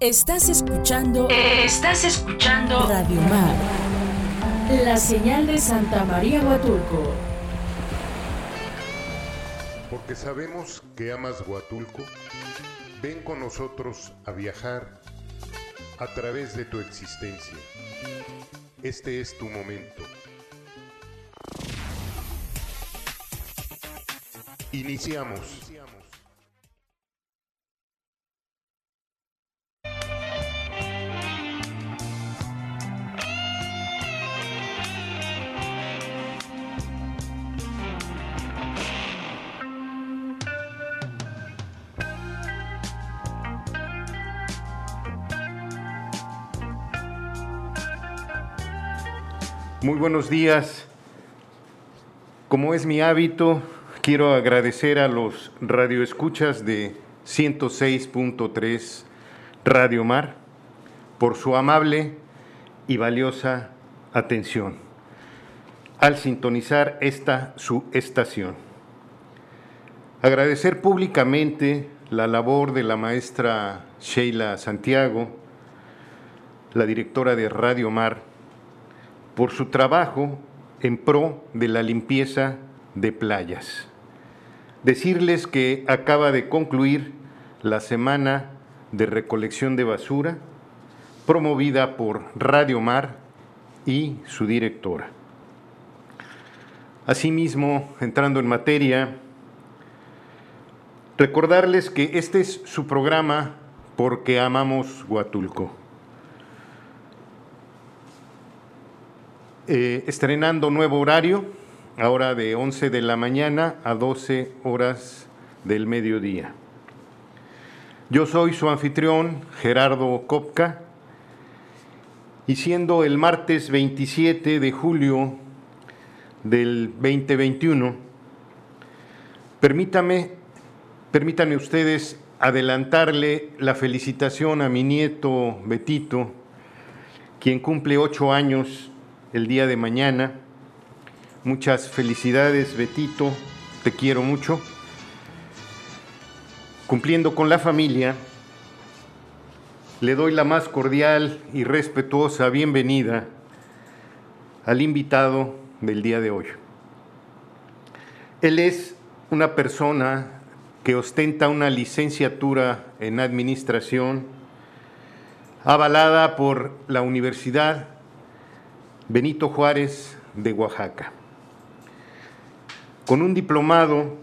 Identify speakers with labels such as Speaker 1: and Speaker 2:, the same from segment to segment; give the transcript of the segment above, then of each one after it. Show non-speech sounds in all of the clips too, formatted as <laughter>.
Speaker 1: Estás escuchando.
Speaker 2: Estás escuchando.
Speaker 1: Radio Mar. La señal de Santa María Huatulco.
Speaker 3: Porque sabemos que amas Huatulco, ven con nosotros a viajar a través de tu existencia. Este es tu momento. Iniciamos. Muy buenos días. Como es mi hábito, quiero agradecer a los radioescuchas de 106.3 Radio Mar por su amable y valiosa atención al sintonizar esta su estación. Agradecer públicamente la labor de la maestra Sheila Santiago, la directora de Radio Mar, por su trabajo en pro de la limpieza de playas. Decirles que acaba de concluir la semana de recolección de basura promovida por Radio Mar y su directora. Asimismo, entrando en materia, recordarles que este es su programa porque amamos Huatulco. Eh, estrenando nuevo horario, ahora de 11 de la mañana a 12 horas del mediodía. Yo soy su anfitrión, Gerardo Kopka, y siendo el martes 27 de julio del 2021, permítame, permítanme ustedes adelantarle la felicitación a mi nieto Betito, quien cumple ocho años el día de mañana. Muchas felicidades, Betito, te quiero mucho. Cumpliendo con la familia, le doy la más cordial y respetuosa bienvenida al invitado del día de hoy. Él es una persona que ostenta una licenciatura en administración avalada por la Universidad Benito Juárez de Oaxaca, con un diplomado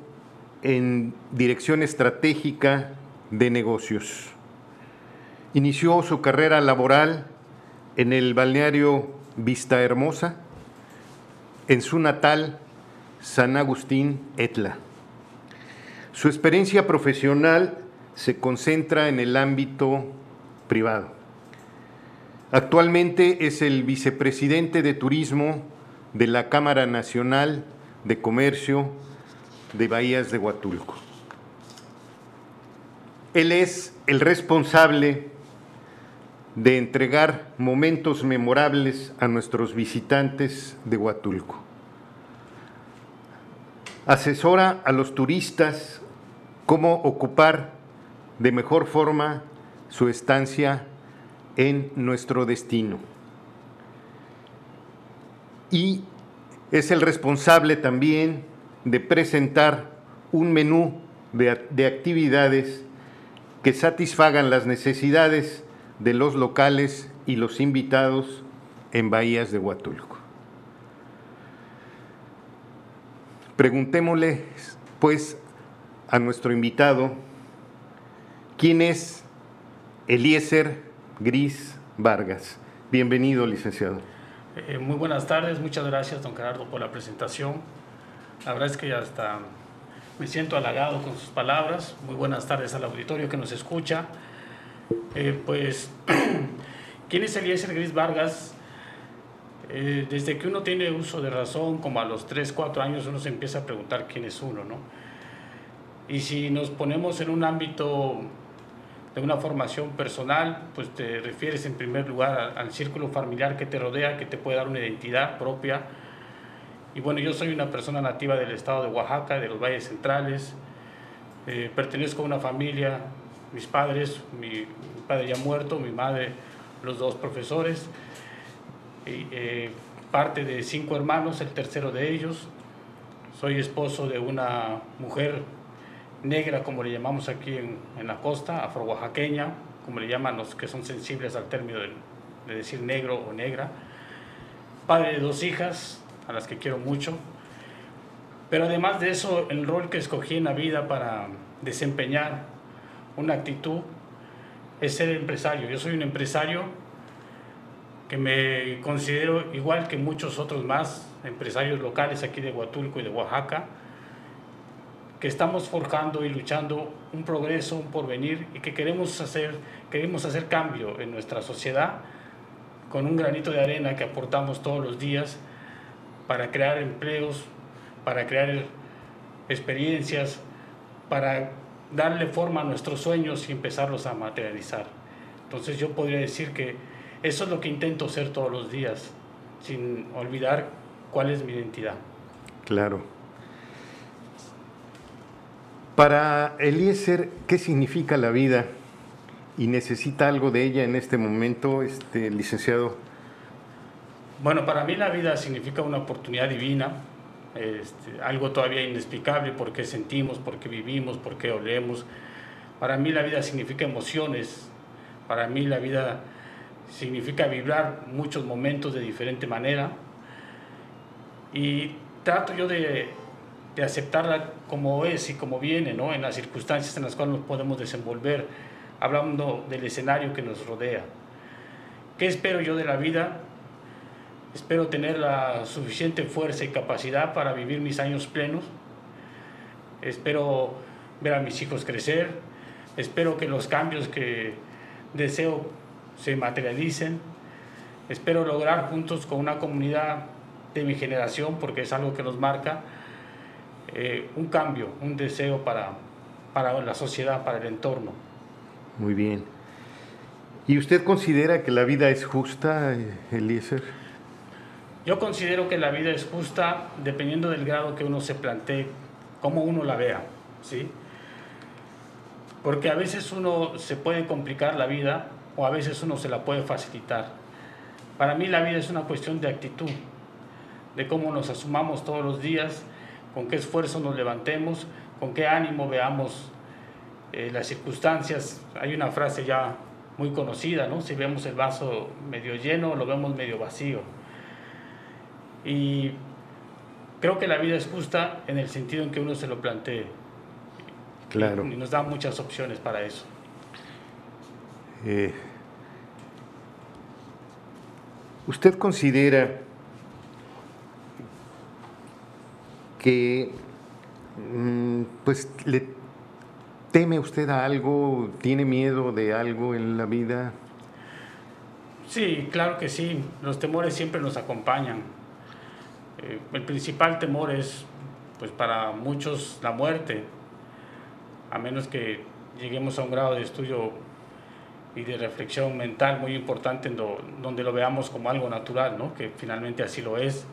Speaker 3: en Dirección Estratégica de Negocios. Inició su carrera laboral en el balneario Vista Hermosa, en su natal San Agustín Etla. Su experiencia profesional se concentra en el ámbito privado Actualmente es el vicepresidente de Turismo de la Cámara Nacional de Comercio de Bahías de Huatulco. Él es el responsable de entregar momentos memorables a nuestros visitantes de Huatulco. Asesora a los turistas cómo ocupar de mejor forma su estancia en nuestro destino. Y es el responsable también de presentar un menú de, actividades que satisfagan las necesidades de los locales y los invitados en Bahías de Huatulco. Preguntémosle, pues, a nuestro invitado, ¿quién es Eliezer Gris Vargas. Bienvenido, licenciado.
Speaker 4: Eh, muy buenas tardes, muchas gracias, don Gerardo, por la presentación. La verdad es que ya hasta me siento halagado con sus palabras. Muy buenas tardes al auditorio que nos escucha. Eh, pues, <clears throat> ¿quién es Eliezer Gris Vargas? Eh, desde que uno tiene uso de razón, como a los 3, 4 años, uno se empieza a preguntar quién es uno, ¿no? Y si nos ponemos en un ámbito de una formación personal, pues te refieres en primer lugar al, círculo familiar que te rodea, que te puede dar una identidad propia. Y bueno, yo soy una persona nativa del estado de Oaxaca, de los valles centrales, eh, pertenezco a una familia mis padres, mi, padre ya muerto, mi madre, los dos profesores, eh, parte de cinco hermanos, el tercero de ellos. Soy esposo de una mujer negra, como le llamamos aquí en, la costa, afro-oaxaqueña, como le llaman los que son sensibles al término de, de decir negro o negra. Padre de dos hijas, a las que quiero mucho. Pero además de eso, el rol que escogí en la vida para desempeñar una actitud es ser empresario. Yo soy un empresario que me considero igual que muchos otros más empresarios locales aquí de Huatulco y de Oaxaca, que estamos forjando y luchando un progreso, un porvenir y que queremos hacer, queremos hacer cambio en nuestra sociedad con un granito de arena que aportamos todos los días para crear empleos, para crear experiencias, para darle forma a nuestros sueños y empezarlos a materializar. Entonces yo podría decir que eso es lo que intento hacer todos los días, sin olvidar cuál es mi identidad.
Speaker 3: Claro. Para Eliezer, ¿qué significa la vida? ¿Y necesita algo de ella en este momento, este licenciado?
Speaker 4: Bueno, para mí la vida significa una oportunidad divina, este, algo todavía inexplicable, por qué sentimos, por qué vivimos, por qué olemos. Para mí la vida significa emociones, para mí la vida significa vibrar muchos momentos de diferente manera y trato yo de, de aceptarla como es y como viene, ¿no? en las circunstancias en las cuales nos podemos desenvolver, hablando del escenario que nos rodea. ¿Qué espero yo de la vida? Espero tener la suficiente fuerza y capacidad para vivir mis años plenos. Espero ver a mis hijos crecer. Espero que los cambios que deseo se materialicen. Espero lograr juntos con una comunidad de mi generación, porque es algo que nos marca, eh, un cambio, un deseo para, para la sociedad, para el entorno.
Speaker 3: Muy bien. ¿Y usted considera que la vida es justa, Eliezer?
Speaker 4: Yo considero que la vida es justa dependiendo del grado que uno se plantee, cómo uno la vea, ¿sí? Porque a veces uno se puede complicar la vida o a veces uno se la puede facilitar. Para mí la vida es una cuestión de actitud, de cómo nos asumamos todos los días, con qué esfuerzo nos levantemos, con qué ánimo veamos eh, las circunstancias. Hay una frase ya muy conocida, ¿no? Si vemos el vaso medio lleno, lo vemos medio vacío. Y creo que la vida es justa en el sentido en que uno se lo plantee.
Speaker 3: Claro.
Speaker 4: Y nos da muchas opciones para eso.
Speaker 3: Eh, ¿Usted considera que mm, pues le teme usted a algo, tiene miedo de algo en la vida?
Speaker 4: Sí, claro que sí. Los temores siempre nos acompañan eh, el principal temor es, pues para muchos, la muerte, a menos que lleguemos a un grado de estudio y de reflexión mental muy importante en donde lo veamos como algo natural, ¿no? que finalmente así lo es.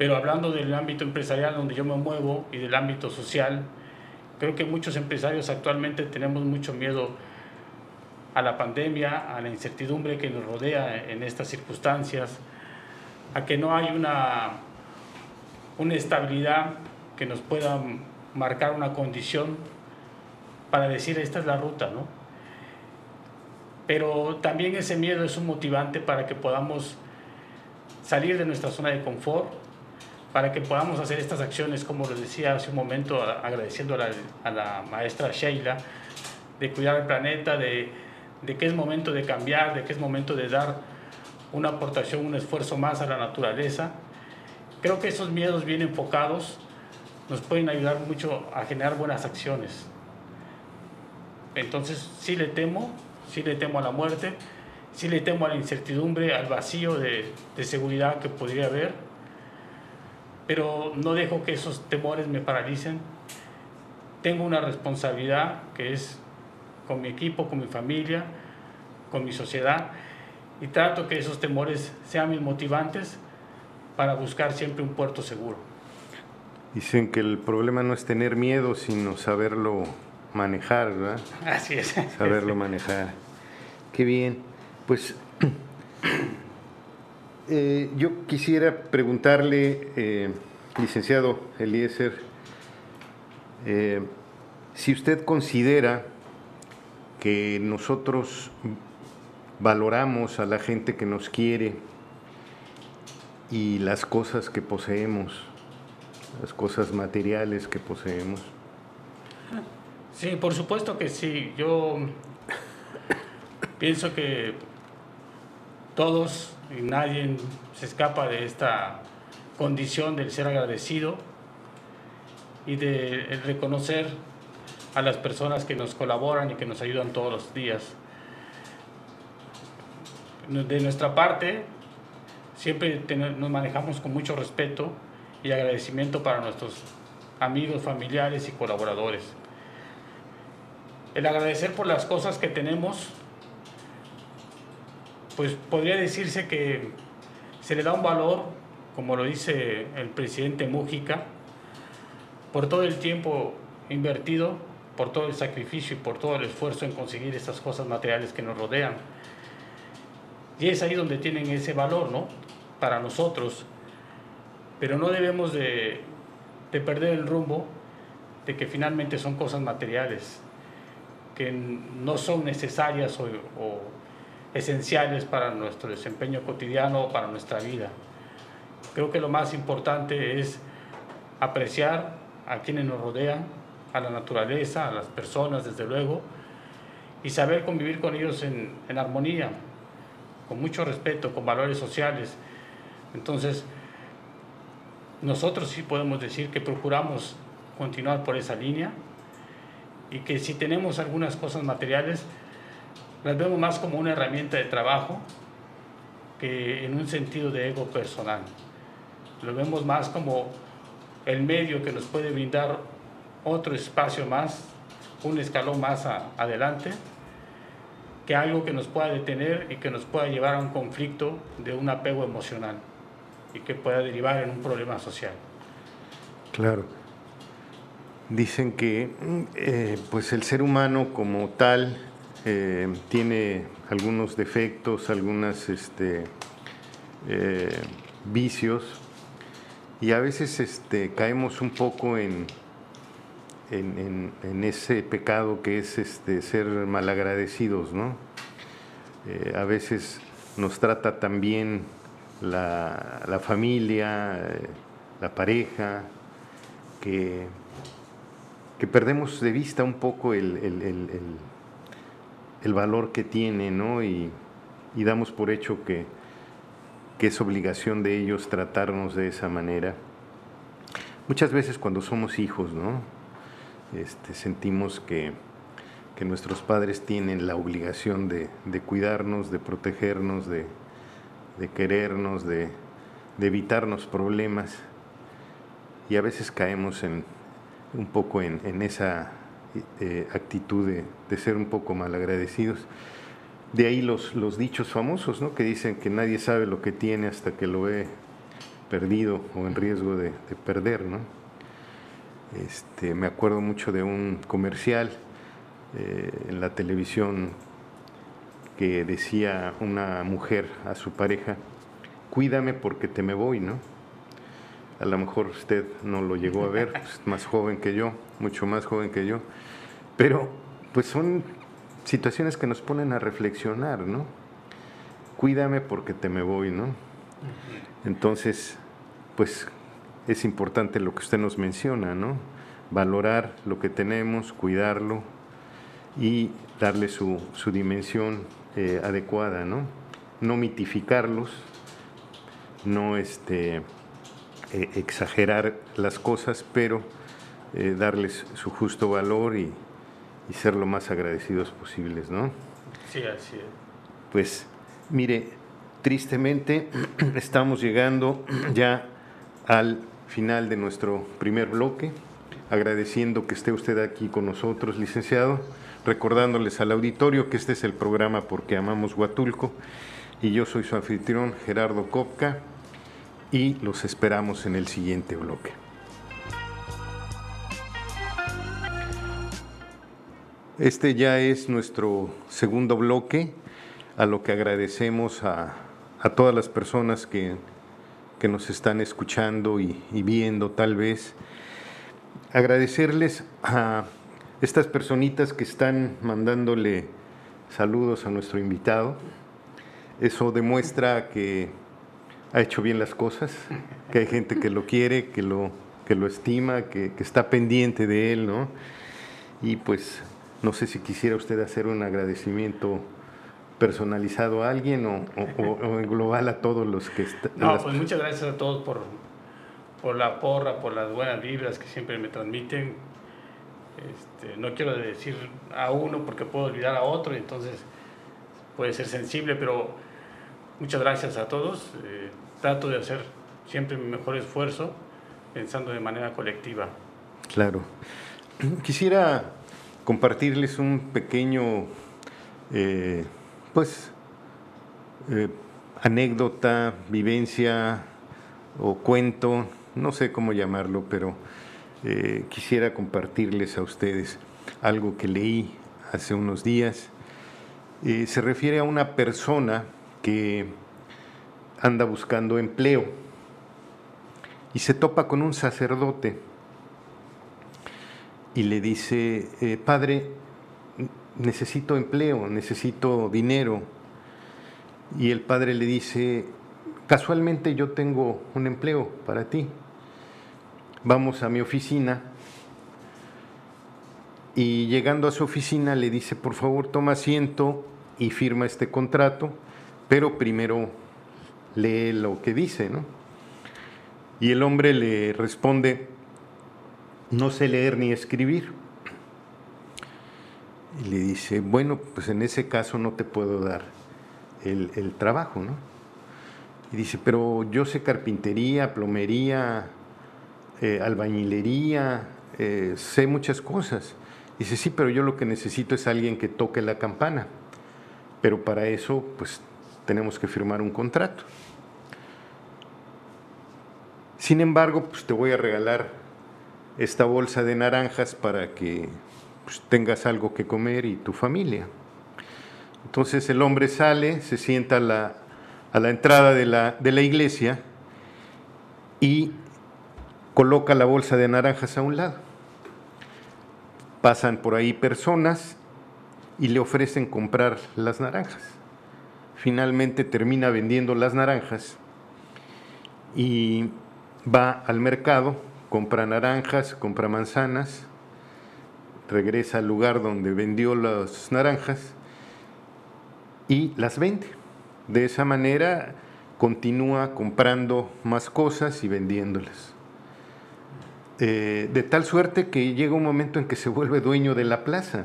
Speaker 4: Pero hablando del ámbito empresarial donde yo me muevo y del ámbito social, creo que muchos empresarios actualmente tenemos mucho miedo a la pandemia, a la incertidumbre que nos rodea en estas circunstancias, a que no hay una, una estabilidad que nos pueda marcar una condición para decir esta es la ruta, ¿no? Pero también ese miedo es un motivante para que podamos salir de nuestra zona de confort, para que podamos hacer estas acciones, como les decía hace un momento, agradeciendo a la, maestra Sheila, de cuidar el planeta, de, que es momento de cambiar, de que es momento de dar una aportación, un esfuerzo más a la naturaleza. Creo que esos miedos bien enfocados nos pueden ayudar mucho a generar buenas acciones. Entonces sí le temo, sí le temo a la muerte, sí le temo a la incertidumbre, al vacío de seguridad que podría haber, pero no dejo que esos temores me paralicen. Tengo una responsabilidad que es con mi equipo, con mi familia, con mi sociedad y trato que esos temores sean mis motivantes para buscar siempre un puerto seguro.
Speaker 3: Dicen que el problema no es tener miedo, sino saberlo manejar, ¿verdad?
Speaker 4: Así es.
Speaker 3: Saberlo manejar. Qué bien. Pues eh, yo quisiera preguntarle, eh, licenciado Eliezer, eh, si usted considera que nosotros valoramos a la gente que nos quiere y las cosas que poseemos, las cosas materiales que poseemos.
Speaker 4: Sí, por supuesto que sí. Yo pienso que todos y nadie se escapa de esta condición del ser agradecido y de reconocer a las personas que nos colaboran y que nos ayudan todos los días. De nuestra parte, siempre nos manejamos con mucho respeto y agradecimiento para nuestros amigos, familiares y colaboradores. El agradecer por las cosas que tenemos, pues podría decirse que se le da un valor, como lo dice el presidente Mújica, por todo el tiempo invertido, por todo el sacrificio y por todo el esfuerzo en conseguir estas cosas materiales que nos rodean. Y es ahí donde tienen ese valor, ¿no? Para nosotros. Pero no debemos de, perder el rumbo de que finalmente son cosas materiales, que no son necesarias o esenciales para nuestro desempeño cotidiano o para nuestra vida. Creo que lo más importante es apreciar a quienes nos rodean, a la naturaleza, a las personas, desde luego, y saber convivir con ellos en, armonía, con mucho respeto, con valores sociales. Entonces, nosotros sí podemos decir que procuramos continuar por esa línea y que si tenemos algunas cosas materiales, las vemos más como una herramienta de trabajo que en un sentido de ego personal. Lo vemos más como el medio que nos puede brindar otro espacio más, un escalón más adelante, que algo que nos pueda detener y que nos pueda llevar a un conflicto de un apego emocional y que pueda derivar en un problema social.
Speaker 3: Claro. Dicen que eh, pues el ser humano como tal eh, tiene algunos defectos, algunos este, eh, vicios y a veces este, caemos un poco en, ese pecado que es este, ser malagradecidos, ¿no? Eh, a veces nos trata también la, la familia, la pareja, que, perdemos de vista un poco el, valor que tiene, ¿no? Y, y damos por hecho que, que es obligación de ellos tratarnos de esa manera. Muchas veces cuando somos hijos, ¿no? Este, sentimos que, nuestros padres tienen la obligación de, cuidarnos, de protegernos, de, querernos, de, evitarnos problemas. Y a veces caemos en, un poco en, esa eh, actitud de, ser un poco malagradecidos. De ahí los, los dichos famosos, ¿no? que dicen que nadie sabe lo que tiene hasta que lo ve perdido o en riesgo de, perder. ¿no? Este, me acuerdo mucho de un comercial eh, en la televisión que decía una mujer a su pareja, cuídame porque te me voy, ¿no? A lo mejor usted no lo llegó a ver, <laughs> es más joven que yo, mucho más joven que yo, pero pues son situaciones que nos ponen a reflexionar, ¿no? Cuídame porque te me voy, ¿no? Entonces, pues es importante lo que usted nos menciona, ¿no? Valorar lo que tenemos, cuidarlo y darle su, dimensión eh, adecuada, ¿no? No mitificarlos, no este, eh, exagerar las cosas, pero eh, darles su justo valor y, y, ser lo más agradecidos posibles, ¿no?
Speaker 4: Sí, así es.
Speaker 3: Pues, mire, tristemente <clears throat> estamos llegando ya al final de nuestro primer bloque, agradeciendo que esté usted aquí con nosotros, licenciado, recordándoles al auditorio que este es el programa Porque Amamos Huatulco y yo soy su anfitrión Gerardo Kopka y los esperamos en el siguiente bloque. Este ya es nuestro segundo bloque, a lo que agradecemos a, todas las personas que, nos están escuchando y, viendo tal vez. Agradecerles a estas personitas que están mandándole saludos a nuestro invitado. Eso demuestra que ha hecho bien las cosas, que hay gente que lo quiere, que lo, que lo estima, que, que está pendiente de él, ¿no? Y pues no sé si quisiera usted hacer un agradecimiento personalizado a alguien o, en global a todos los que están.
Speaker 4: No, pues muchas gracias a todos por, por la porra, por las buenas vibras que siempre me transmiten. Este, no quiero decir a uno porque puedo olvidar a otro, y entonces puede ser sensible, pero muchas gracias a todos. Eh, trato de hacer siempre mi mejor esfuerzo pensando de manera colectiva.
Speaker 3: Claro. Quisiera compartirles un pequeño, eh, pues, eh, anécdota, vivencia o cuento, no sé cómo llamarlo, pero quisiera compartirles a ustedes algo que leí hace unos días. se refiere a una persona que anda buscando empleo y se topa con un sacerdote y le dice, eh, padre, necesito empleo, necesito dinero. Y el padre le dice, casualmente yo tengo un empleo para ti. Vamos a mi oficina. Y llegando a su oficina le dice, por favor toma asiento y firma este contrato, pero primero lee lo que dice, ¿no? Y el hombre le responde, no sé leer ni escribir. Y le dice, bueno, pues en ese caso no te puedo dar el, trabajo, ¿no? Y dice, pero yo sé carpintería, plomería, eh, albañilería, eh, sé muchas cosas. Dice, sí, pero yo lo que necesito es alguien que toque la campana. Pero para eso, pues tenemos que firmar un contrato. Sin embargo, pues te voy a regalar esta bolsa de naranjas para que pues, tengas algo que comer y tu familia. Entonces el hombre sale, se sienta a la, entrada de la iglesia y coloca la bolsa de naranjas a un lado. Pasan por ahí personas y le ofrecen comprar las naranjas. Finalmente termina vendiendo las naranjas y va al mercado compra naranjas, compra manzanas, regresa al lugar donde vendió las naranjas y las vende. De esa manera continúa comprando más cosas y vendiéndolas. Eh, de tal suerte que llega un momento en que se vuelve dueño de la plaza,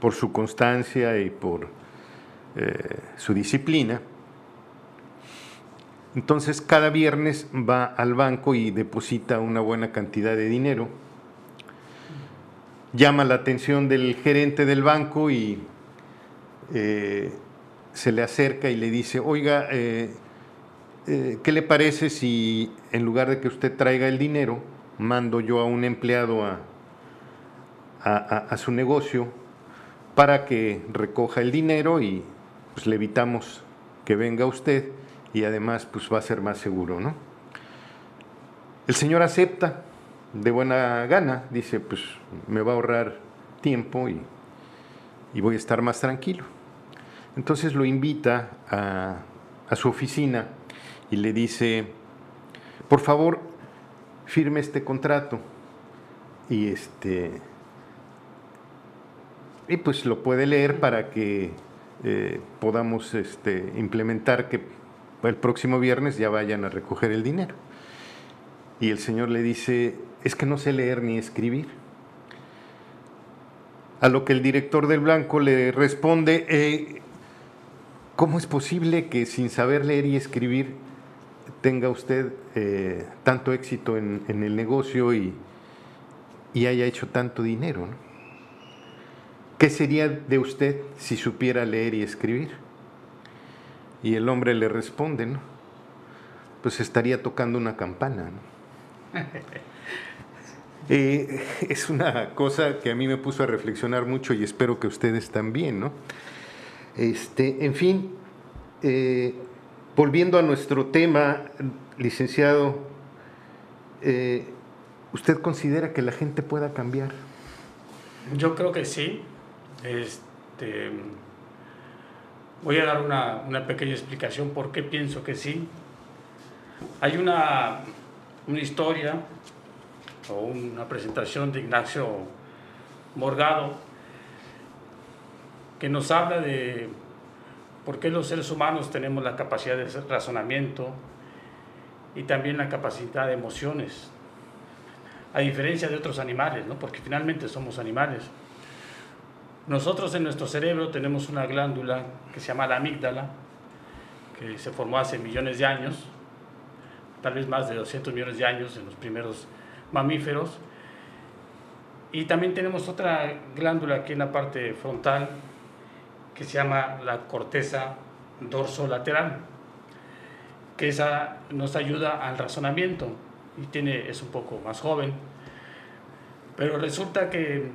Speaker 3: por su constancia y por eh, su disciplina. Entonces cada viernes va al banco y deposita una buena cantidad de dinero. Llama la atención del gerente del banco y eh, se le acerca y le dice, oiga, eh, ¿qué le parece si en lugar de que usted traiga el dinero, mando yo a un empleado a, a su negocio para que recoja el dinero y pues, le evitamos que venga usted? y además pues va a ser más seguro, ¿no? El Señor acepta de buena gana, dice, pues me va a ahorrar tiempo y, voy a estar más tranquilo. Entonces lo invita a, a su oficina y le dice, por favor, firme este contrato y este y pues lo puede leer para que eh, podamos este, implementar que el próximo viernes ya vayan a recoger el dinero. Y el Señor le dice, es que no sé leer ni escribir. A lo que el director del blanco le responde, eh, ¿cómo es posible que sin saber leer y escribir tenga usted eh, tanto éxito en, el negocio y, haya hecho tanto dinero? ¿Qué sería de usted si supiera leer y escribir? Y el hombre le responde, ¿no? Pues estaría tocando una campana, ¿no? <laughs> Eh, es una cosa que a mí me puso a reflexionar mucho y espero que ustedes también, ¿no? Este, en fin, eh, volviendo a nuestro tema, licenciado, eh, ¿usted considera que la gente pueda cambiar?
Speaker 4: Yo creo que sí. Este, voy a dar una, una pequeña explicación por qué pienso que sí. Hay una, una historia o una presentación de Ignacio Morgado que nos habla de por qué los seres humanos tenemos la capacidad de razonamiento y también la capacidad de emociones, a diferencia de otros animales, ¿no? porque finalmente somos animales. Nosotros en nuestro cerebro tenemos una glándula que se llama la amígdala, que se formó hace millones de años, tal vez más de 200 millones de años en los primeros mamíferos. Y también tenemos otra glándula aquí en la parte frontal que se llama la corteza dorsolateral, que esa nos ayuda al razonamiento y tiene, es un poco más joven. Pero resulta que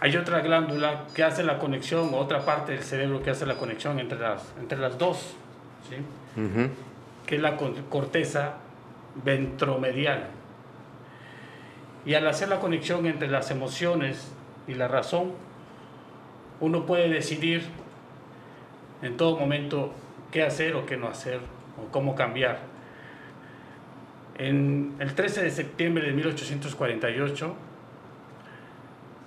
Speaker 4: hay otra glándula que hace la conexión, otra parte del cerebro que hace la conexión entre las, entre las dos, ¿sí? que es la corteza ventromedial. Y al hacer la conexión entre las emociones y la razón, uno puede decidir en todo momento qué hacer o qué no hacer o cómo cambiar. En el 13 de septiembre de 1848,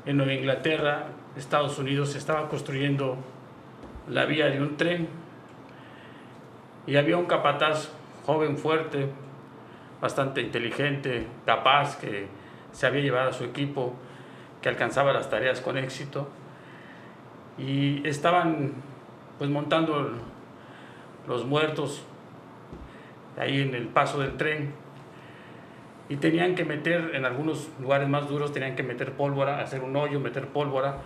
Speaker 4: en Nueva Inglaterra, Estados Unidos, se estaba construyendo la vía de un tren. Y había un capataz joven, fuerte, bastante inteligente, capaz, que se había llevado a su equipo, que alcanzaba las tareas con éxito. Y estaban pues montando los muertos ahí en el paso del tren y tenían que meter en algunos lugares más duros tenían que meter pólvora, hacer un hoyo, meter pólvora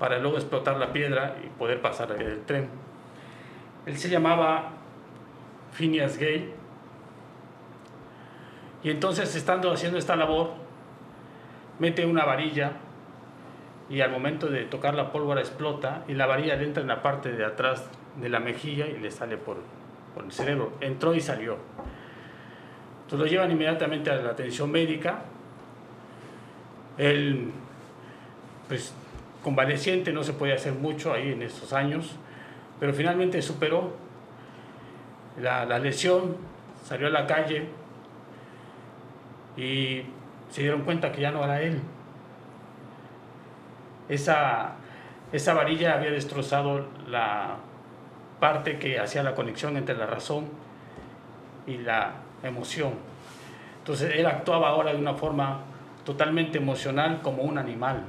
Speaker 4: para luego explotar la piedra y poder pasar del tren. Él se llamaba Phineas Gay y entonces estando haciendo esta labor mete una varilla y al momento de tocar la pólvora explota y la varilla entra en la parte de atrás de la mejilla y le sale por, por el cerebro. Entró y salió. Entonces lo llevan inmediatamente a la atención médica. Él, pues, convaleciente, no se podía hacer mucho ahí en estos años, pero finalmente superó la, la lesión, salió a la calle y se dieron cuenta que ya no era él esa, esa varilla había destrozado la parte que hacía la conexión entre la razón y la emoción. Entonces él actuaba ahora de una forma totalmente emocional como un animal.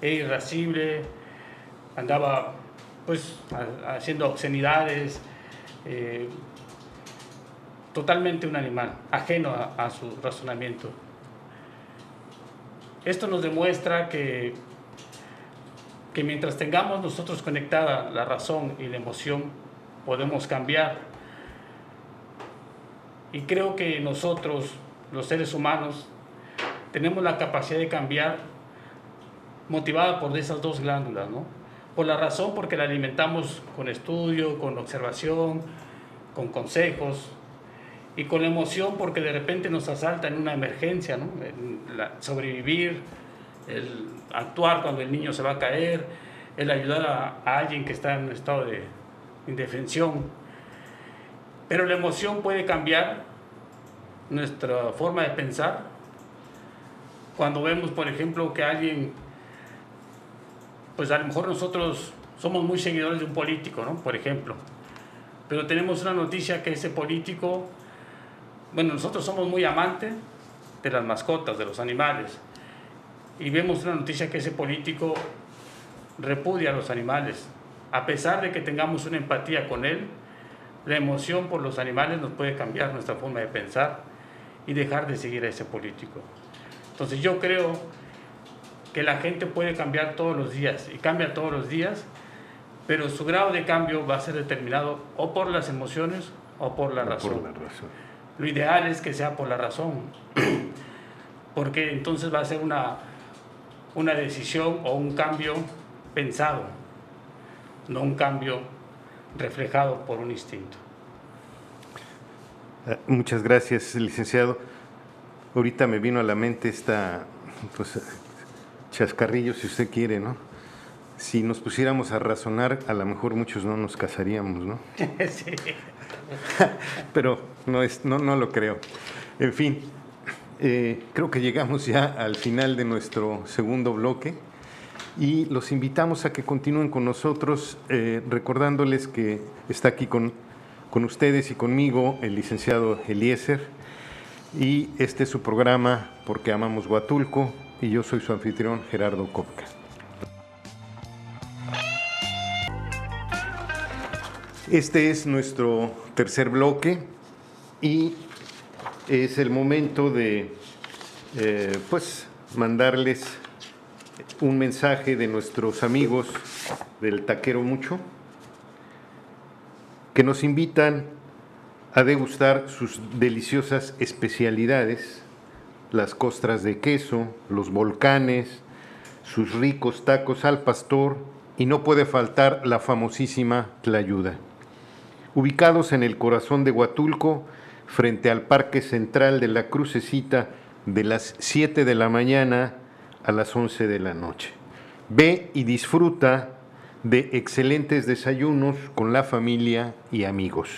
Speaker 4: Era irascible, andaba pues haciendo obscenidades, eh, totalmente un animal, ajeno a su razonamiento. Esto nos demuestra que que mientras tengamos nosotros conectada la razón y la emoción, podemos cambiar. Y creo que nosotros, los seres humanos, tenemos la capacidad de cambiar motivada por esas dos glándulas, ¿no? Por la razón, porque la alimentamos con estudio, con observación, con consejos, y con la emoción, porque de repente nos asalta en una emergencia, ¿no? sobrevivir, el actuar cuando el niño se va a caer, el ayudar a, alguien que está en un estado de indefensión. Pero la emoción puede cambiar nuestra forma de pensar. Cuando vemos, por ejemplo, que alguien, pues a lo mejor nosotros somos muy seguidores de un político, ¿no? Por ejemplo. Pero tenemos una noticia que ese político, bueno, nosotros somos muy amantes de las mascotas, de los animales y vemos una noticia que ese político repudia a los animales. A pesar de que tengamos una empatía con él, la emoción por los animales nos puede cambiar nuestra forma de pensar y dejar de seguir a ese político. Entonces yo creo que la gente puede cambiar todos los días y cambia todos los días, pero su grado de cambio va a ser determinado o por las emociones o por la razón. Por la razón. Lo ideal es que sea por la razón. <clears throat> porque entonces va a ser una, una decisión o un cambio pensado, no un cambio reflejado por un instinto.
Speaker 3: Eh, muchas gracias, licenciado. Ahorita me vino a la mente esta, pues, chascarrillo, si usted quiere, ¿no? Si nos pusiéramos a razonar, a lo mejor muchos no nos casaríamos, ¿no? <laughs>
Speaker 4: sí. <laughs>
Speaker 3: Pero no, es, no, no lo creo. En fin, eh, creo que llegamos ya al final de nuestro segundo bloque y los invitamos a que continúen con nosotros, eh, recordándoles que está aquí con, con ustedes y conmigo el licenciado Eliezer y este es su programa Porque Amamos Huatulco y yo soy su anfitrión Gerardo Copca. Este es nuestro tercer bloque y es el momento de eh, pues mandarles un mensaje de nuestros amigos del Taquero Mucho que nos invitan a degustar sus deliciosas especialidades, las costras de queso, los volcanes, sus ricos tacos al pastor y no puede faltar la famosísima Tlayuda. Ubicados en el corazón de Huatulco, frente al Parque Central de la Crucecita, de las 7 de la mañana a las 11 de la noche. Ve y disfruta de excelentes desayunos con la familia y amigos,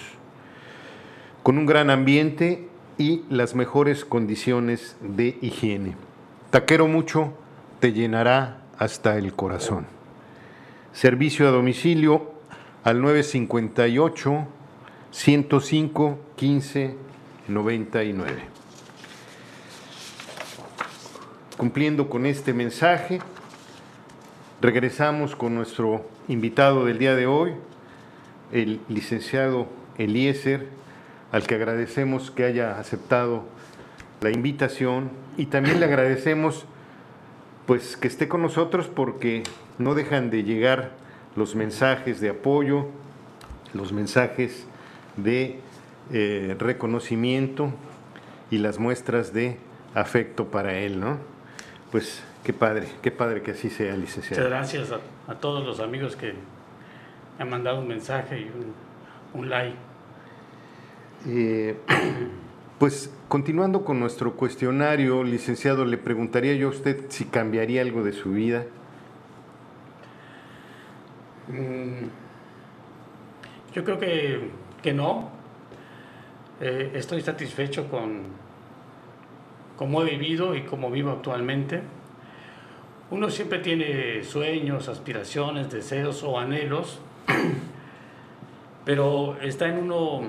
Speaker 3: con un gran ambiente y las mejores condiciones de higiene. Taquero mucho te llenará hasta el corazón. Servicio a domicilio al 958 105 15 99. Cumpliendo con este mensaje, regresamos con nuestro invitado del día de hoy, el licenciado Eliezer, al que agradecemos que haya aceptado la invitación y también le agradecemos pues que esté con nosotros porque no dejan de llegar los mensajes de apoyo, los mensajes de eh, reconocimiento y las muestras de afecto para él, ¿no? Pues qué padre, qué padre que así sea, licenciado.
Speaker 4: Muchas gracias a, todos los amigos que me han mandado un mensaje y un, like.
Speaker 3: Eh, pues continuando con nuestro cuestionario, licenciado, le preguntaría yo a usted si cambiaría algo de su vida.
Speaker 4: Mm, yo creo que, que no. Eh, estoy satisfecho con cómo he vivido y cómo vivo actualmente. Uno siempre tiene sueños, aspiraciones, deseos o anhelos, <clears throat> pero está en uno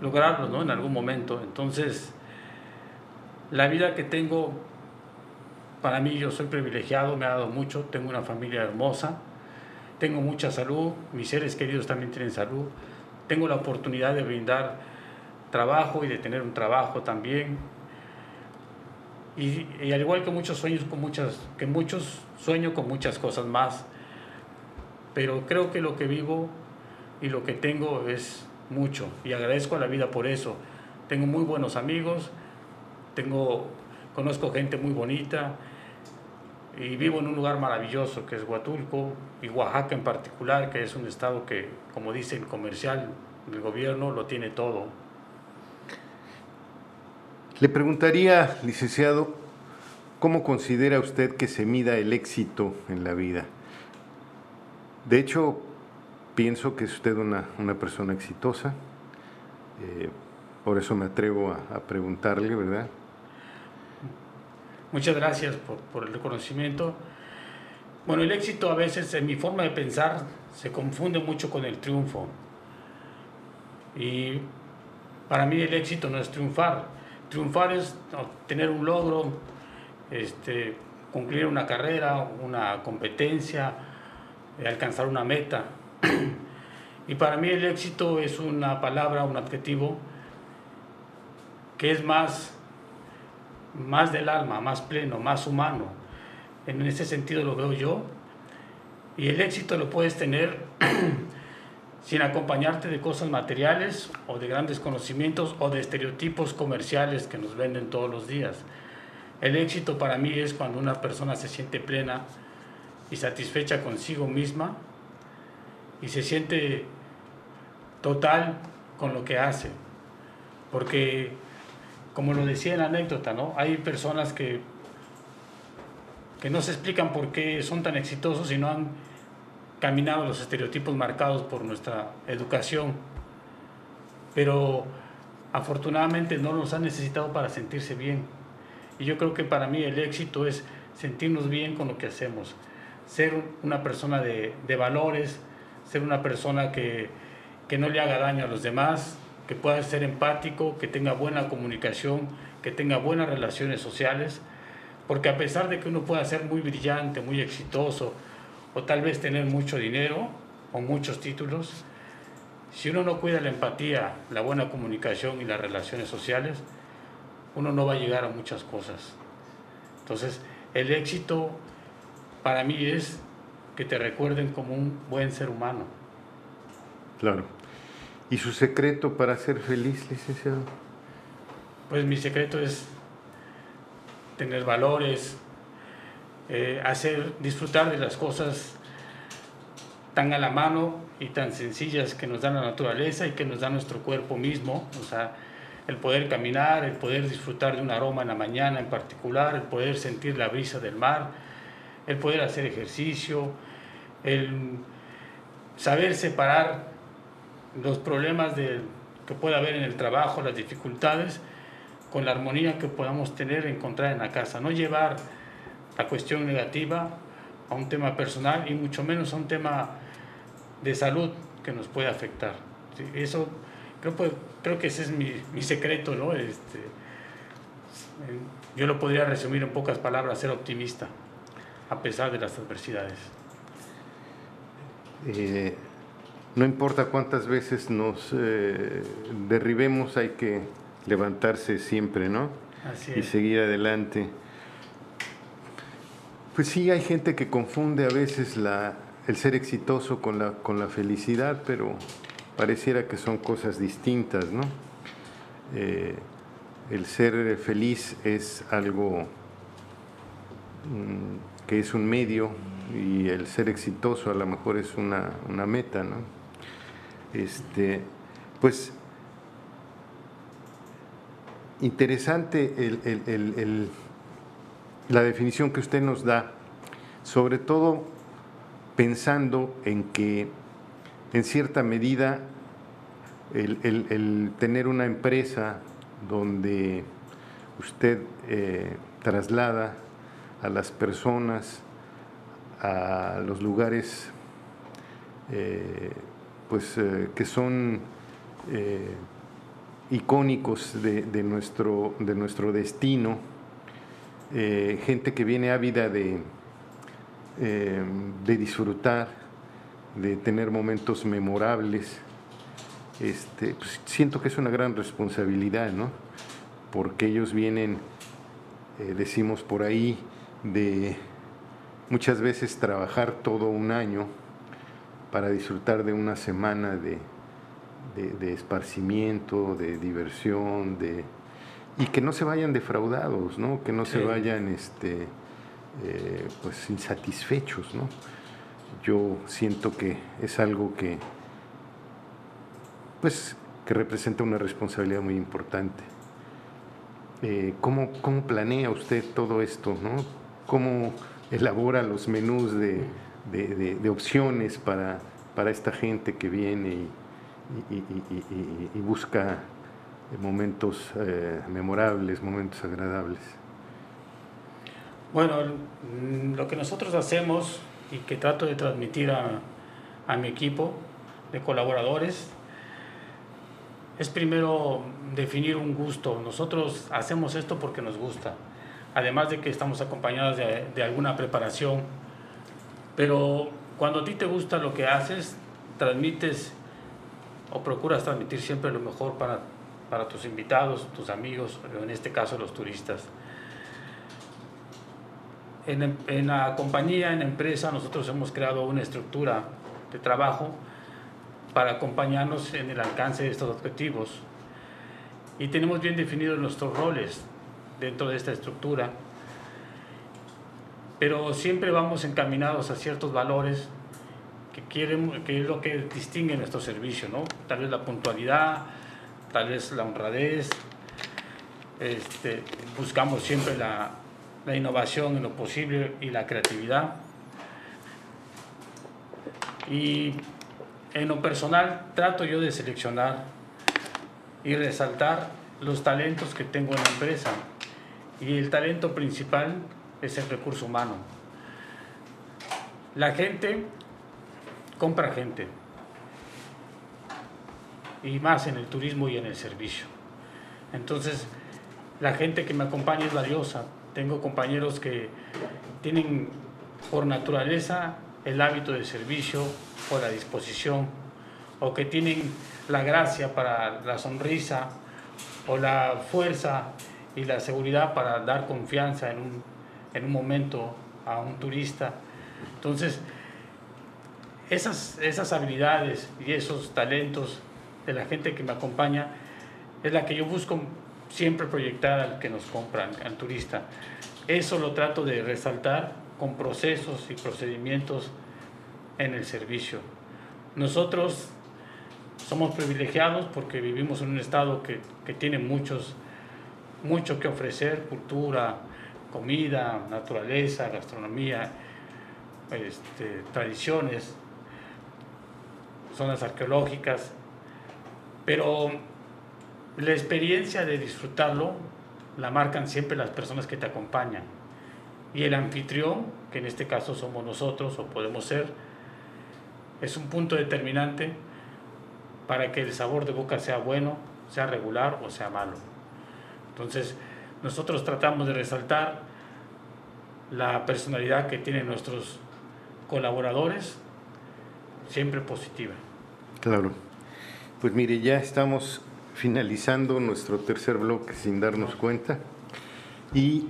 Speaker 4: lograrlos ¿no? en algún momento. Entonces, la vida que tengo, para mí yo soy privilegiado, me ha dado mucho, tengo una familia hermosa, tengo mucha salud, mis seres queridos también tienen salud, tengo la oportunidad de brindar trabajo y de tener un trabajo también. Y, al igual que muchos sueños con muchas, que muchos sueño con muchas cosas más, pero creo que lo que vivo y lo que tengo es mucho y agradezco a la vida por eso. Tengo muy buenos amigos, tengo, conozco gente muy bonita, y vivo en un lugar maravilloso que es Huatulco y Oaxaca en particular, que es un estado que, como dice el comercial, el gobierno lo tiene todo.
Speaker 3: Le preguntaría, licenciado, ¿cómo considera usted que se mida el éxito en la vida? De hecho, pienso que es usted una, persona exitosa, eh, por eso me atrevo a preguntarle, ¿verdad?
Speaker 4: Muchas gracias por, el reconocimiento. Bueno, el éxito a veces en mi forma de pensar se confunde mucho con el triunfo. Y para mí el éxito no es triunfar. Triunfar es tener un logro, este, concluir una carrera, una competencia, eh, alcanzar una meta. <clears throat> Y para mí el éxito es una palabra, un adjetivo que es más más del alma, más pleno, más humano. En ese sentido lo veo yo. Y el éxito lo puedes tener <clears throat> sin acompañarte de cosas materiales o de grandes conocimientos o de estereotipos comerciales que nos venden todos los días. El éxito para mí es cuando una persona se siente plena y satisfecha consigo misma y se siente total con lo que hace. Porque, como lo decía en la anécdota, ¿no? hay personas que, que no se explican por qué son tan exitosos y no han caminado los estereotipos marcados por nuestra educación. Pero afortunadamente no los han necesitado para sentirse bien. Y yo creo que para mí el éxito es sentirnos bien con lo que hacemos, ser una persona de, de valores, ser una persona que, que no le haga daño a los demás, que pueda ser empático, que tenga buena comunicación, que tenga buenas relaciones sociales, porque a pesar de que uno pueda ser muy brillante, muy exitoso, o tal vez tener mucho dinero o muchos títulos, si uno no cuida la empatía, la buena comunicación y las relaciones sociales, uno no va a llegar a muchas cosas. Entonces, el éxito para mí es que te recuerden como un buen ser humano.
Speaker 3: Claro. ¿Y su secreto para ser feliz, licenciado?
Speaker 4: Pues mi secreto es tener valores, eh, hacer, disfrutar de las cosas tan a la mano y tan sencillas que nos da la naturaleza y que nos da nuestro cuerpo mismo, o sea, el poder caminar, el poder disfrutar de un aroma en la mañana en particular, el poder sentir la brisa del mar, el poder hacer ejercicio, el saber separar los problemas de, que pueda haber en el trabajo, las dificultades, con la armonía que podamos tener, encontrar en la casa, no llevar la cuestión negativa a un tema personal y mucho menos a un tema de salud que nos puede afectar. Eso creo, pues, creo que ese es mi, mi secreto, ¿no? Este, yo lo podría resumir en pocas palabras, ser optimista, a pesar de las adversidades.
Speaker 3: Eh, no importa cuántas veces nos eh, derribemos, hay que levantarse siempre, ¿no?
Speaker 4: Así
Speaker 3: Y
Speaker 4: es.
Speaker 3: seguir adelante. Pues sí, hay gente que confunde a veces el ser exitoso con la, con la felicidad, pero pareciera que son cosas distintas, ¿no? Eh, el ser feliz es algo mm, que es un medio y el ser exitoso a lo mejor es una, meta, ¿no? Este, pues interesante el- la definición que usted nos da, sobre todo pensando en que en cierta medida el, tener una empresa donde usted eh, traslada a las personas a los lugares eh, pues, eh, que son icónicos de nuestro, de nuestro destino, eh, gente que viene ávida de, eh, de disfrutar, de tener momentos memorables. Este, pues, siento que es una gran responsabilidad, ¿no? Porque ellos vienen, eh, decimos por ahí, de muchas veces trabajar todo un año para disfrutar de una semana de, de- de esparcimiento, de diversión, de, y que no se vayan defraudados, ¿no? que no se vayan este, eh, pues insatisfechos. ¿no? Yo siento que es algo que, pues, que representa una responsabilidad muy importante. Eh, ¿cómo, ¿Cómo planea usted todo esto? ¿no? ¿Cómo elabora los menús de, de- de- de opciones para, para esta gente que viene y, y- y- y- y- y busca momentos eh, memorables, momentos agradables?
Speaker 4: Bueno, mm, lo que nosotros hacemos y que trato de transmitir a, a mi equipo de colaboradores es primero definir un gusto. Nosotros hacemos esto porque nos gusta, además de que estamos acompañados de alguna preparación. Pero cuando a ti te gusta lo que haces, transmites o procuras transmitir siempre lo mejor para, para tus invitados, tus amigos, en este caso los turistas. En, en la compañía, en la empresa, nosotros hemos creado una estructura de trabajo para acompañarnos en el alcance de estos objetivos. Y tenemos bien definidos nuestros roles dentro de esta estructura. pero siempre vamos encaminados a ciertos valores que, quieren, que es lo que distingue nuestro servicio, ¿no? Tal vez la puntualidad, tal vez la honradez, este, buscamos siempre la, la innovación en lo posible y la creatividad. Y en lo personal trato yo de seleccionar y resaltar los talentos que tengo en la empresa. Y el talento principal es el recurso humano. La gente compra gente. Y más en el turismo y en el servicio. Entonces, la gente que me acompaña es valiosa. Tengo compañeros que tienen por naturaleza el hábito de servicio o la disposición, o que tienen la gracia para la sonrisa, o la fuerza y la seguridad para dar confianza en un, en un momento a un turista. Entonces, esas, esas habilidades y esos talentos de la gente que me acompaña es la que yo busco siempre proyectar al que nos compran, al turista. Eso lo trato de resaltar con procesos y procedimientos en el servicio. Nosotros somos privilegiados porque vivimos en un estado que, que tiene muchos, mucho que ofrecer, cultura, comida, naturaleza, gastronomía, este, tradiciones, zonas arqueológicas, pero la experiencia de disfrutarlo la marcan siempre las personas que te acompañan. Y el anfitrión, que en este caso somos nosotros o podemos ser, es un punto determinante para que el sabor de boca sea bueno, sea regular o sea malo. Entonces, nosotros tratamos de resaltar la personalidad que tienen nuestros colaboradores, siempre positiva.
Speaker 3: Claro. Pues mire, ya estamos finalizando nuestro tercer bloque sin darnos cuenta. Y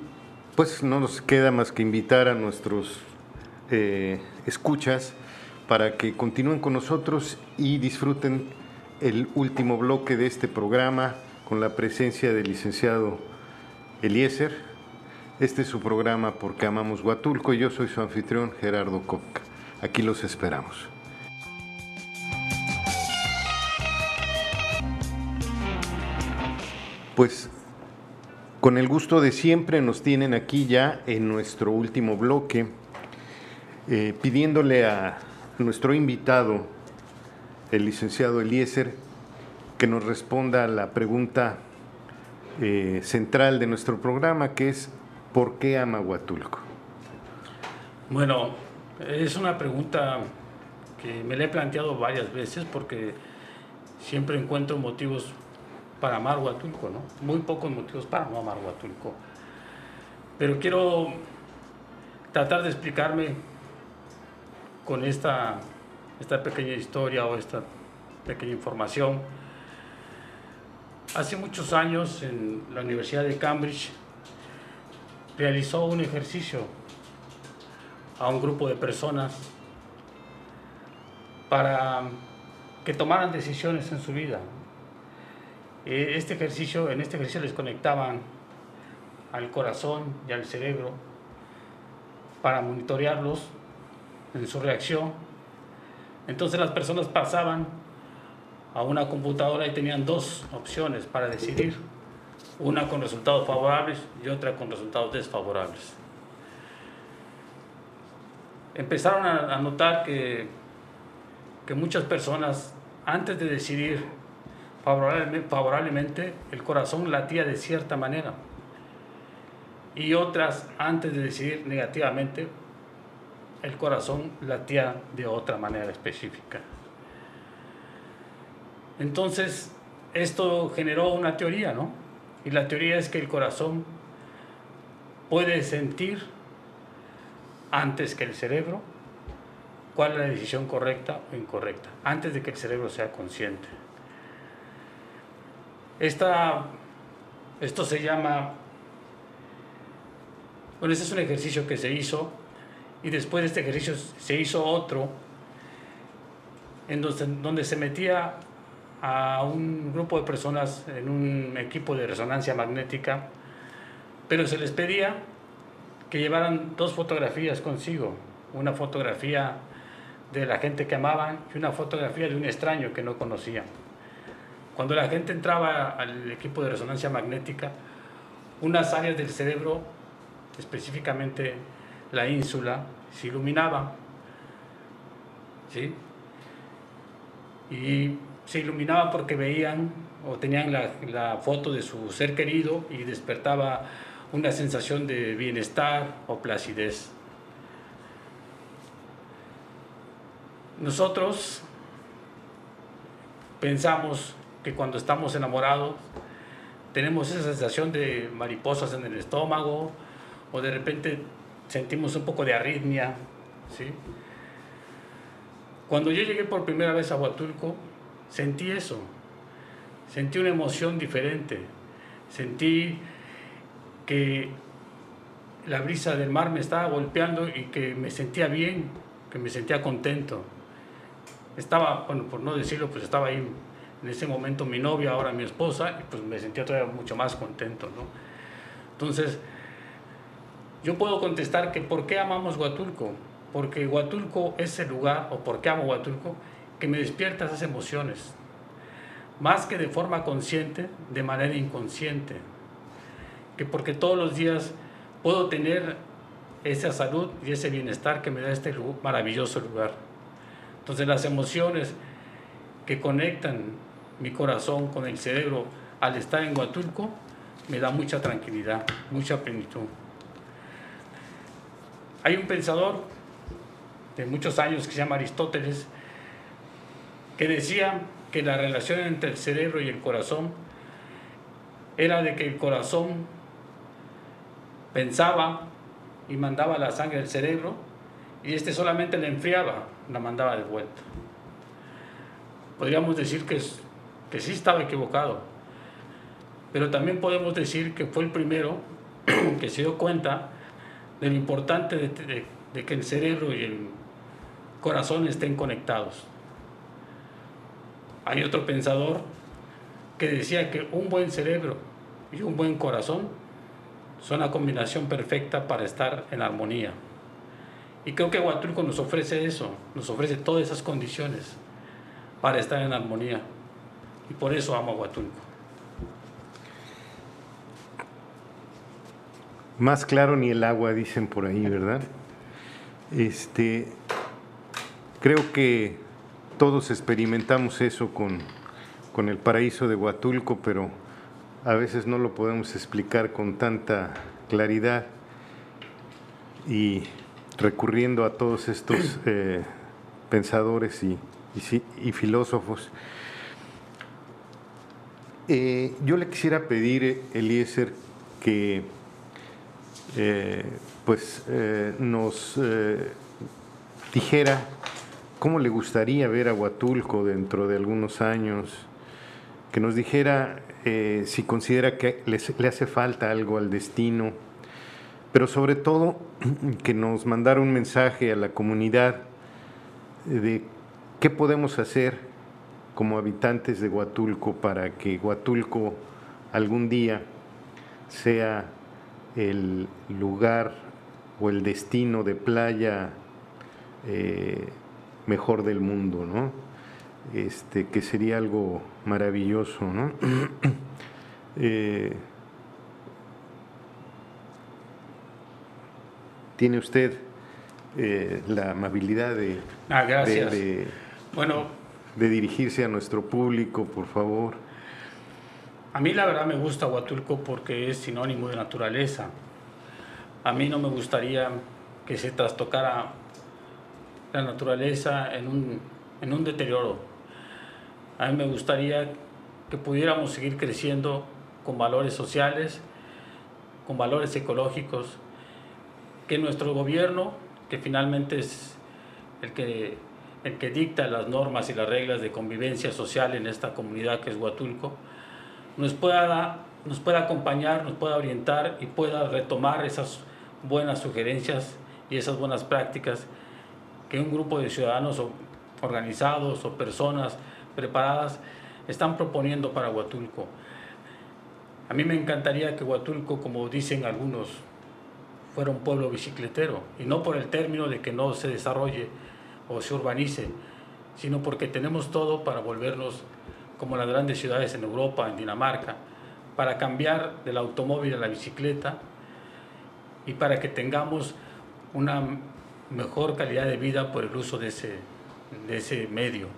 Speaker 3: pues no nos queda más que invitar a nuestros eh, escuchas para que continúen con nosotros y disfruten el último bloque de este programa con la presencia del licenciado Eliezer. Este es su programa Porque Amamos Huatulco y yo soy su anfitrión Gerardo Coca. Aquí los esperamos. Pues con el gusto de siempre nos tienen aquí ya en nuestro último bloque, eh, pidiéndole a nuestro invitado, el licenciado Eliezer, que nos responda a la pregunta eh, central de nuestro programa, que es ¿por qué ama Huatulco?
Speaker 4: Bueno, es una pregunta que me la he planteado varias veces porque siempre encuentro motivos para amar Huatulco, ¿no? Muy pocos motivos para no amar Huatulco. Pero quiero tratar de explicarme con esta, esta pequeña historia o esta pequeña información. Hace muchos años en la Universidad de Cambridge realizó un ejercicio a un grupo de personas para que tomaran decisiones en su vida. Eh, este ejercicio, en este ejercicio les conectaban al corazón y al cerebro para monitorearlos en su reacción. Entonces las personas pasaban a una computadora y tenían dos opciones para decidir, una con resultados favorables y otra con resultados desfavorables. Empezaron a, notar que, que muchas personas, antes de decidir favorablemente, el corazón latía de cierta manera. Y otras, antes de decidir negativamente, el corazón latía de otra manera específica. Entonces, esto generó una teoría, ¿no? Y la teoría es que el corazón puede sentir antes que el cerebro cuál es la decisión correcta o incorrecta, antes de que el cerebro sea consciente. Esto se llama, bueno, este es un ejercicio que se hizo y después de este ejercicio se hizo otro en donde se metía a un grupo de personas en un equipo de resonancia magnética, pero se les pedía que llevaran dos fotografías consigo, una fotografía de la gente que amaban y una fotografía de un extraño que no conocían. Cuando la gente entraba al equipo de resonancia magnética, unas áreas del cerebro, específicamente la ínsula, se iluminaban. ¿sí? Y se iluminaba porque veían o tenían la, la foto de su ser querido y despertaba una sensación de bienestar o placidez. Nosotros pensamos que cuando estamos enamorados tenemos esa sensación de mariposas en el estómago o de repente sentimos un poco de arritmia. ¿sí? Cuando yo llegué por primera vez a Huatulco, sentí eso, sentí una emoción diferente, sentí que la brisa del mar me estaba golpeando y que me sentía bien, que me sentía contento. Estaba, bueno, por no decirlo, pues estaba ahí en ese momento mi novia, ahora mi esposa, y pues me sentía todavía mucho más contento, ¿no? Entonces, yo puedo contestar que ¿por qué amamos Huatulco? Porque Huatulco es el lugar, o ¿por qué amo Huatulco? Que me despierta esas emociones, más que de forma consciente, de manera inconsciente, que porque todos los días puedo tener esa salud y ese bienestar que me da este maravilloso lugar. Entonces las emociones que conectan mi corazón con el cerebro al estar en Huatulco me da mucha tranquilidad, mucha plenitud. Hay un pensador de muchos años que se llama Aristóteles que decía que la relación entre el cerebro y el corazón era de que el corazón pensaba y mandaba la sangre al cerebro y este solamente la enfriaba, la mandaba de vuelta. Podríamos decir que, que sí estaba equivocado, pero también podemos decir que fue el primero <clears throat> que se dio cuenta de lo importante de, que el cerebro y el corazón estén conectados. Hay otro pensador que decía que un buen cerebro y un buen corazón son la combinación perfecta para estar en armonía. Y creo que Huatulco nos ofrece eso, nos ofrece todas esas condiciones para estar en armonía. Y por eso amo a Huatulco.
Speaker 3: Más claro ni el agua, dicen por ahí, ¿verdad? Este, creo que todos experimentamos eso con, con el paraíso de Huatulco, pero a veces no lo podemos explicar con tanta claridad y recurriendo a todos estos eh, pensadores y, y, filósofos. Eh, yo le quisiera pedir, Eliezer, que eh, pues, nos dijera cómo le gustaría ver a Huatulco dentro de algunos años, que nos dijera eh, si considera que le hace falta algo al destino, pero sobre todo <clears throat> que nos mandara un mensaje a la comunidad de qué podemos hacer como habitantes de Huatulco para que Huatulco algún día sea el lugar o el destino de playa eh, mejor del mundo, ¿no? Este, que sería algo maravilloso, ¿no? <clears throat> Eh, tiene usted eh, la amabilidad de,
Speaker 4: ah, gracias.
Speaker 3: bueno, de dirigirse a nuestro público, por favor.
Speaker 4: A mí la verdad me gusta Huatulco porque es sinónimo de naturaleza. A mí no me gustaría que se trastocara la naturaleza en un, en un deterioro. A mí me gustaría que pudiéramos seguir creciendo con valores sociales, con valores ecológicos, que nuestro gobierno, que finalmente es el que, el que dicta las normas y las reglas de convivencia social en esta comunidad que es Huatulco, nos pueda, nos pueda acompañar, nos pueda orientar y pueda retomar esas buenas sugerencias y esas buenas prácticas que un grupo de ciudadanos organizados o personas preparadas están proponiendo para Huatulco. A mí me encantaría que Huatulco, como dicen algunos fuera un pueblo bicicletero, y no por el término de que no se desarrolle o se urbanice, sino porque tenemos todo para volvernos como las grandes ciudades en Europa, en Dinamarca, para cambiar del automóvil a la bicicleta y para que tengamos una mejor calidad de vida por el uso de ese, de ese medio.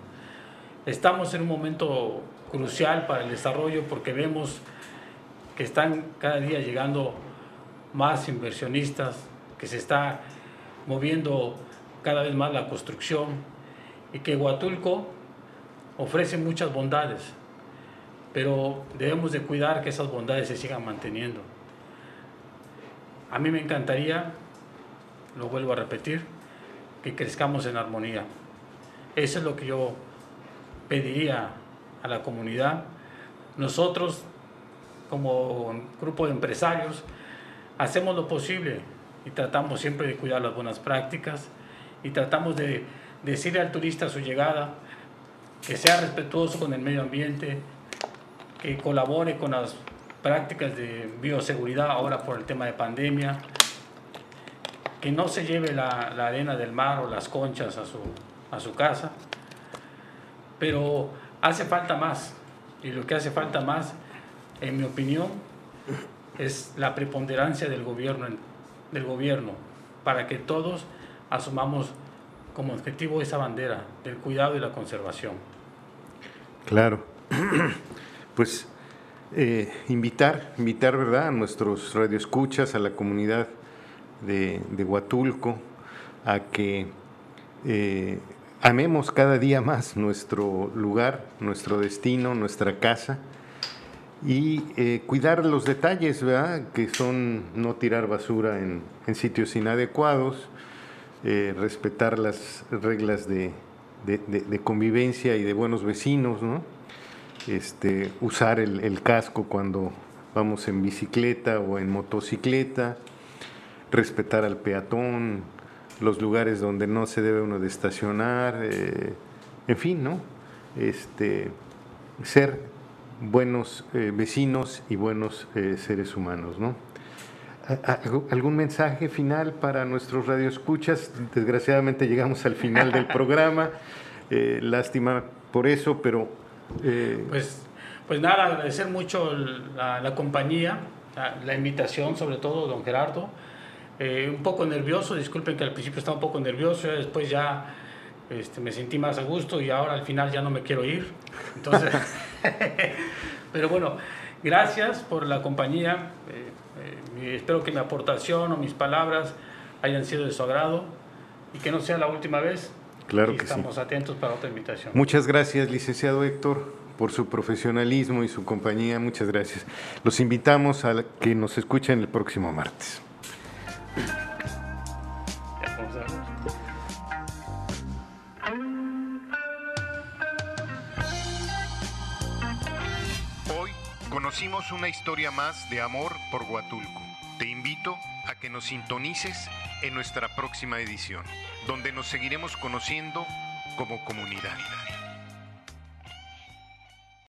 Speaker 4: Estamos en un momento crucial para el desarrollo porque vemos que están cada día llegando más inversionistas, que se está moviendo cada vez más la construcción y que Huatulco ofrece muchas bondades, pero debemos de cuidar que esas bondades se sigan manteniendo. A mí me encantaría, lo vuelvo a repetir, que crezcamos en armonía. Eso es lo que yo pediría a la comunidad. Nosotros, como grupo de empresarios, hacemos lo posible y tratamos siempre de cuidar las buenas prácticas y tratamos de decirle al turista a su llegada que sea respetuoso con el medio ambiente, que colabore con las prácticas de bioseguridad ahora por el tema de pandemia, que no se lleve la, arena del mar o las conchas a su, a su casa, pero hace falta más, y lo que hace falta más, en mi opinión, es la preponderancia del gobierno, del gobierno para que todos asumamos como objetivo esa bandera del cuidado y la conservación.
Speaker 3: Claro. <clears throat> Pues eh, invitar, invitar, ¿verdad?, a nuestros radioescuchas, a la comunidad de, Huatulco, a que eh, amemos cada día más nuestro lugar, nuestro destino, nuestra casa y eh, cuidar los detalles, ¿verdad? que son no tirar basura en, sitios inadecuados, eh, respetar las reglas de, convivencia y de buenos vecinos, ¿no? este, usar el, casco cuando vamos en bicicleta o en motocicleta, respetar al peatón, los lugares donde no se debe uno de estacionar, eh, en fin, ¿no? Este, ser buenos eh, vecinos y buenos seres humanos. ¿no? ¿Algún mensaje final para nuestros radioescuchas? Desgraciadamente llegamos al final del programa. <laughs> Eh, lástima por eso, pero...
Speaker 4: Pues, pues nada, agradecer mucho la, compañía, la, invitación, sobre todo, don Gerardo. un poco nervioso, disculpen que al principio estaba un poco nervioso, después ya este, me sentí más a gusto y ahora al final ya no me quiero ir. Entonces, <laughs> <laughs> pero bueno, gracias por la compañía. Eh, eh, espero que mi aportación o mis palabras hayan sido de su agrado y que no sea la última vez.
Speaker 3: Claro
Speaker 4: y
Speaker 3: que
Speaker 4: estamos atentos para otra invitación.
Speaker 3: Muchas gracias, licenciado Héctor, por su profesionalismo y su compañía. Muchas gracias. Los invitamos a que nos escuchen el próximo martes. Conocimos una historia más de amor por Huatulco. Te invito a que nos sintonices en nuestra próxima edición, donde nos seguiremos conociendo como comunidad.